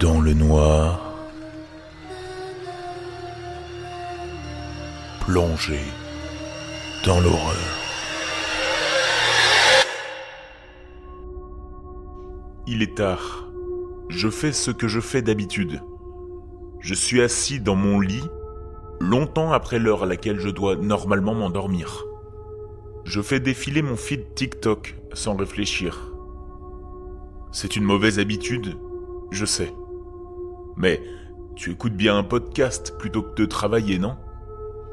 dans le noir, plongé dans l'horreur. Il est tard. Je fais ce que je fais d'habitude. Je suis assis dans mon lit, longtemps après l'heure à laquelle je dois normalement m'endormir. Je fais défiler mon feed TikTok sans réfléchir. C'est une mauvaise habitude, je sais. Mais tu écoutes bien un podcast plutôt que de travailler, non?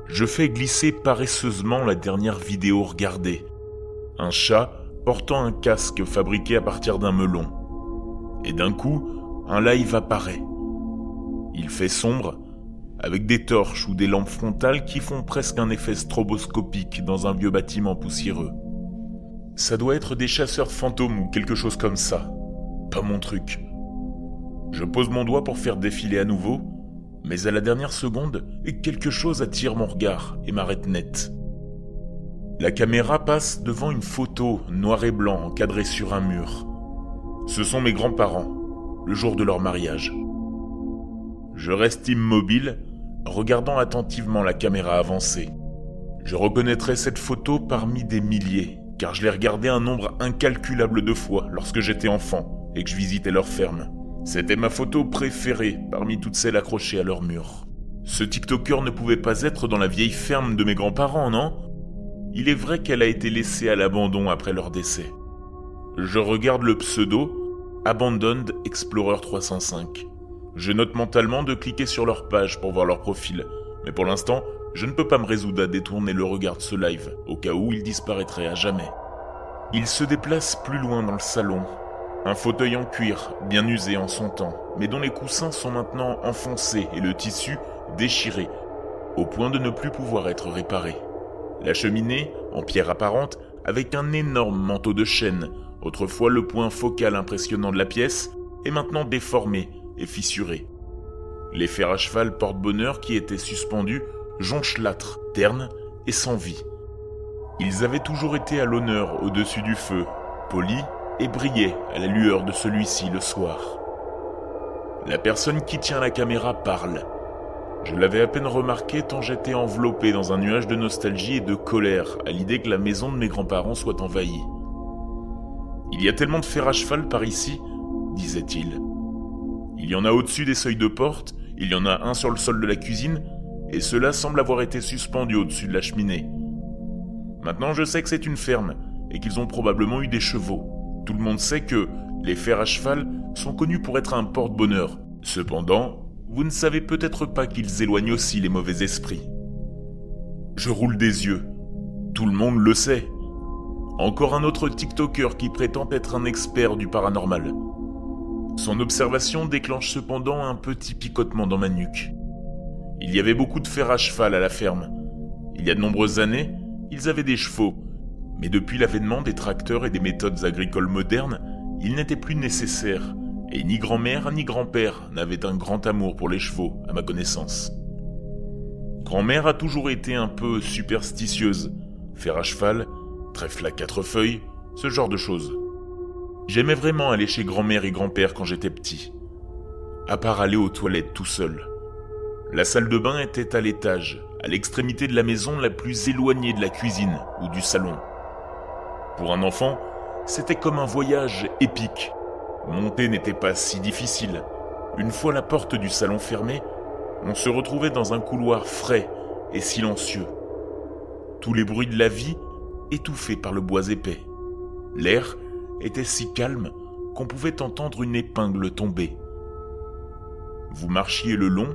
Je fais glisser paresseusement la dernière vidéo regardée. Un chat portant un casque fabriqué à partir d'un melon. Et d'un coup, un live apparaît. Il fait sombre, avec des torches ou des lampes frontales qui font presque un effet stroboscopique dans un vieux bâtiment poussiéreux. Ça doit être des chasseurs de fantômes ou quelque chose comme ça. Pas mon truc. Je pose mon doigt pour faire défiler à nouveau, mais à la dernière seconde, quelque chose attire mon regard et m'arrête net. La caméra passe devant une photo noir et blanc encadrée sur un mur. Ce sont mes grands-parents, le jour de leur mariage. Je reste immobile, regardant attentivement la caméra avancer. Je reconnaîtrai cette photo parmi des milliers, car je l'ai regardée un nombre incalculable de fois lorsque j'étais enfant et que je visitais leur ferme. C'était ma photo préférée parmi toutes celles accrochées à leur mur. Ce TikToker ne pouvait pas être dans la vieille ferme de mes grands-parents, non? Il est vrai qu'elle a été laissée à l'abandon après leur décès. Je regarde le pseudo Abandoned Explorer 305. Je note mentalement de cliquer sur leur page pour voir leur profil, mais pour l'instant, je ne peux pas me résoudre à détourner le regard de ce live, au cas où il disparaîtrait à jamais. Il se déplace plus loin dans le salon, un fauteuil en cuir, bien usé en son temps, mais dont les coussins sont maintenant enfoncés et le tissu déchiré, au point de ne plus pouvoir être réparé. La cheminée, en pierre apparente, avec un énorme manteau de chêne, autrefois le point focal impressionnant de la pièce, est maintenant déformé et fissuré. Les fers à cheval porte-bonheur qui étaient suspendus jonchâtres, ternes et sans vie. Ils avaient toujours été à l'honneur au-dessus du feu, polis et brillait à la lueur de celui-ci le soir. La personne qui tient la caméra parle. Je l'avais à peine remarqué tant j'étais enveloppé dans un nuage de nostalgie et de colère à l'idée que la maison de mes grands-parents soit envahie. Il y a tellement de fer à cheval par ici, disait-il. Il y en a au-dessus des seuils de porte, il y en a un sur le sol de la cuisine, et cela semble avoir été suspendu au-dessus de la cheminée. Maintenant je sais que c'est une ferme, et qu'ils ont probablement eu des chevaux. Tout le monde sait que les fers à cheval sont connus pour être un porte-bonheur. Cependant, vous ne savez peut-être pas qu'ils éloignent aussi les mauvais esprits. Je roule des yeux. Tout le monde le sait. Encore un autre TikToker qui prétend être un expert du paranormal. Son observation déclenche cependant un petit picotement dans ma nuque. Il y avait beaucoup de fers à cheval à la ferme. Il y a de nombreuses années, ils avaient des chevaux, mais depuis l'avènement des tracteurs et des méthodes agricoles modernes, il n'était plus nécessaire, et ni grand-mère ni grand-père n'avaient un grand amour pour les chevaux, à ma connaissance. Grand-mère a toujours été un peu superstitieuse, fer à cheval, trèfle à quatre feuilles, ce genre de choses. J'aimais vraiment aller chez grand-mère et grand-père quand j'étais petit, à part aller aux toilettes tout seul. La salle de bain était à l'étage, à l'extrémité de la maison la plus éloignée de la cuisine ou du salon. Pour un enfant, c'était comme un voyage épique. Monter n'était pas si difficile. Une fois la porte du salon fermée, on se retrouvait dans un couloir frais et silencieux. Tous les bruits de la vie étouffés par le bois épais. L'air était si calme qu'on pouvait entendre une épingle tomber. Vous marchiez le long,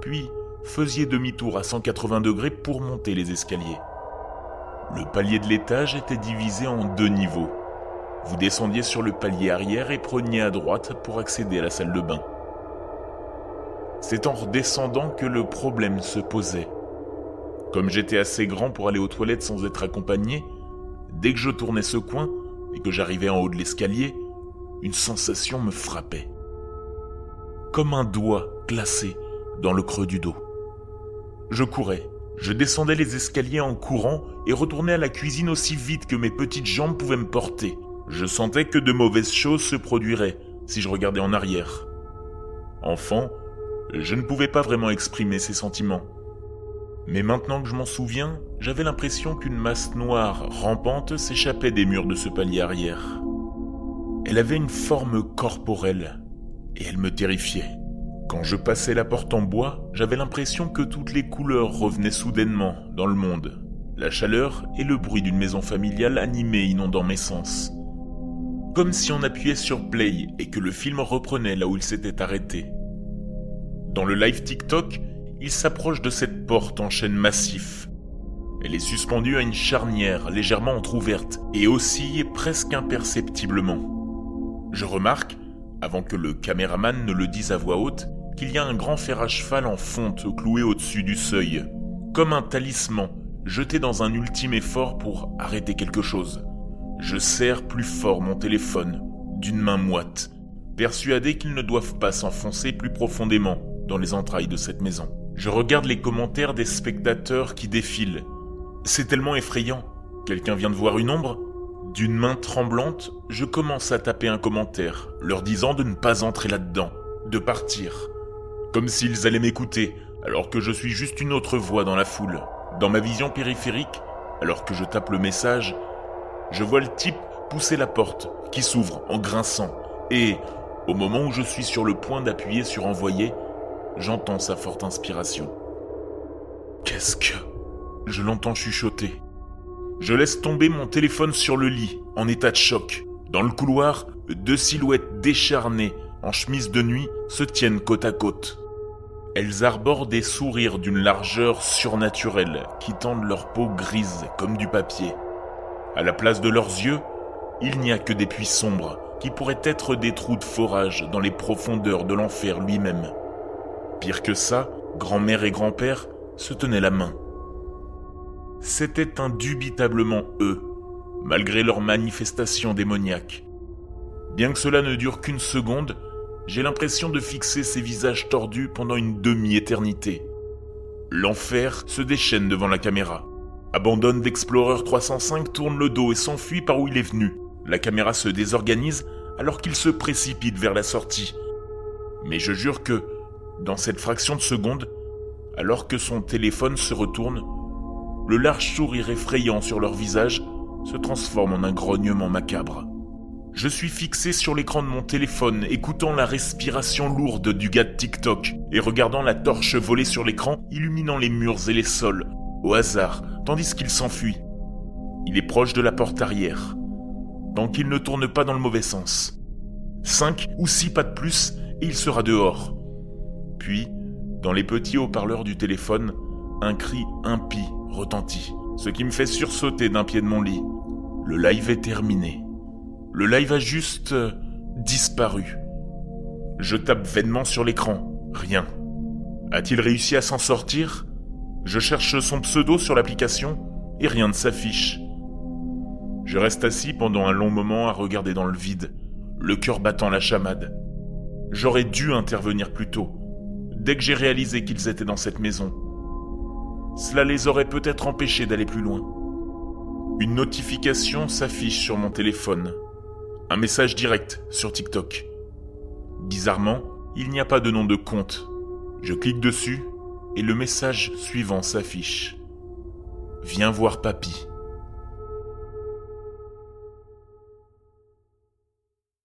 puis faisiez demi-tour à 180 degrés pour monter les escaliers. Le palier de l'étage était divisé en deux niveaux. Vous descendiez sur le palier arrière et preniez à droite pour accéder à la salle de bain. C'est en redescendant que le problème se posait. Comme j'étais assez grand pour aller aux toilettes sans être accompagné, dès que je tournais ce coin et que j'arrivais en haut de l'escalier, une sensation me frappait. Comme un doigt glacé dans le creux du dos. Je courais, je descendais les escaliers en courant et retournais à la cuisine aussi vite que mes petites jambes pouvaient me porter. Je sentais que de mauvaises choses se produiraient si je regardais en arrière. Enfant, je ne pouvais pas vraiment exprimer ces sentiments. Mais maintenant que je m'en souviens, j'avais l'impression qu'une masse noire rampante s'échappait des murs de ce palier arrière. Elle avait une forme corporelle, et elle me terrifiait. Quand je passais la porte en bois, j'avais l'impression que toutes les couleurs revenaient soudainement dans le monde. La chaleur et le bruit d'une maison familiale animée inondant mes sens. Comme si on appuyait sur play et que le film reprenait là où il s'était arrêté. Dans le live TikTok, il s'approche de cette porte en chêne massif. Elle est suspendue à une charnière légèrement entr'ouverte et oscille presque imperceptiblement. Je remarque, avant que le caméraman ne le dise à voix haute, qu'il y a un grand fer à cheval en fonte cloué au-dessus du seuil, comme un talisman jeté dans un ultime effort pour arrêter quelque chose. Je serre plus fort mon téléphone, d'une main moite, persuadé qu'ils ne doivent pas s'enfoncer plus profondément dans les entrailles de cette maison. Je regarde les commentaires des spectateurs qui défilent. C'est tellement effrayant. Quelqu'un vient de voir une ombre D'une main tremblante, je commence à taper un commentaire, leur disant de ne pas entrer là-dedans, de partir. Comme s'ils allaient m'écouter, alors que je suis juste une autre voix dans la foule. Dans ma vision périphérique, alors que je tape le message, je vois le type pousser la porte, qui s'ouvre en grinçant, et, au moment où je suis sur le point d'appuyer sur envoyer, j'entends sa forte inspiration. Qu'est-ce que... Je l'entends chuchoter. Je laisse tomber mon téléphone sur le lit, en état de choc. Dans le couloir, deux silhouettes décharnées, en chemise de nuit, se tiennent côte à côte. Elles arborent des sourires d'une largeur surnaturelle qui tendent leur peau grise comme du papier. À la place de leurs yeux, il n'y a que des puits sombres qui pourraient être des trous de forage dans les profondeurs de l'enfer lui-même. Pire que ça, grand-mère et grand-père se tenaient la main. C'était indubitablement eux, malgré leur manifestation démoniaque. Bien que cela ne dure qu'une seconde, j'ai l'impression de fixer ces visages tordus pendant une demi-éternité. L'enfer se déchaîne devant la caméra. Abandonne d'Explorer 305 tourne le dos et s'enfuit par où il est venu. La caméra se désorganise alors qu'il se précipite vers la sortie. Mais je jure que, dans cette fraction de seconde, alors que son téléphone se retourne, le large sourire effrayant sur leur visage se transforme en un grognement macabre. Je suis fixé sur l'écran de mon téléphone, écoutant la respiration lourde du gars de TikTok et regardant la torche voler sur l'écran, illuminant les murs et les sols, au hasard, tandis qu'il s'enfuit. Il est proche de la porte arrière, tant qu'il ne tourne pas dans le mauvais sens. Cinq ou six pas de plus, et il sera dehors. Puis, dans les petits haut-parleurs du téléphone, un cri impie retentit, ce qui me fait sursauter d'un pied de mon lit. Le live est terminé. Le live a juste euh, disparu. Je tape vainement sur l'écran. Rien. A-t-il réussi à s'en sortir? Je cherche son pseudo sur l'application et rien ne s'affiche. Je reste assis pendant un long moment à regarder dans le vide, le cœur battant la chamade. J'aurais dû intervenir plus tôt dès que j'ai réalisé qu'ils étaient dans cette maison. Cela les aurait peut-être empêchés d'aller plus loin. Une notification s'affiche sur mon téléphone. Un message direct sur TikTok. Bizarrement, il n'y a pas de nom de compte. Je clique dessus et le message suivant s'affiche. Viens voir papy.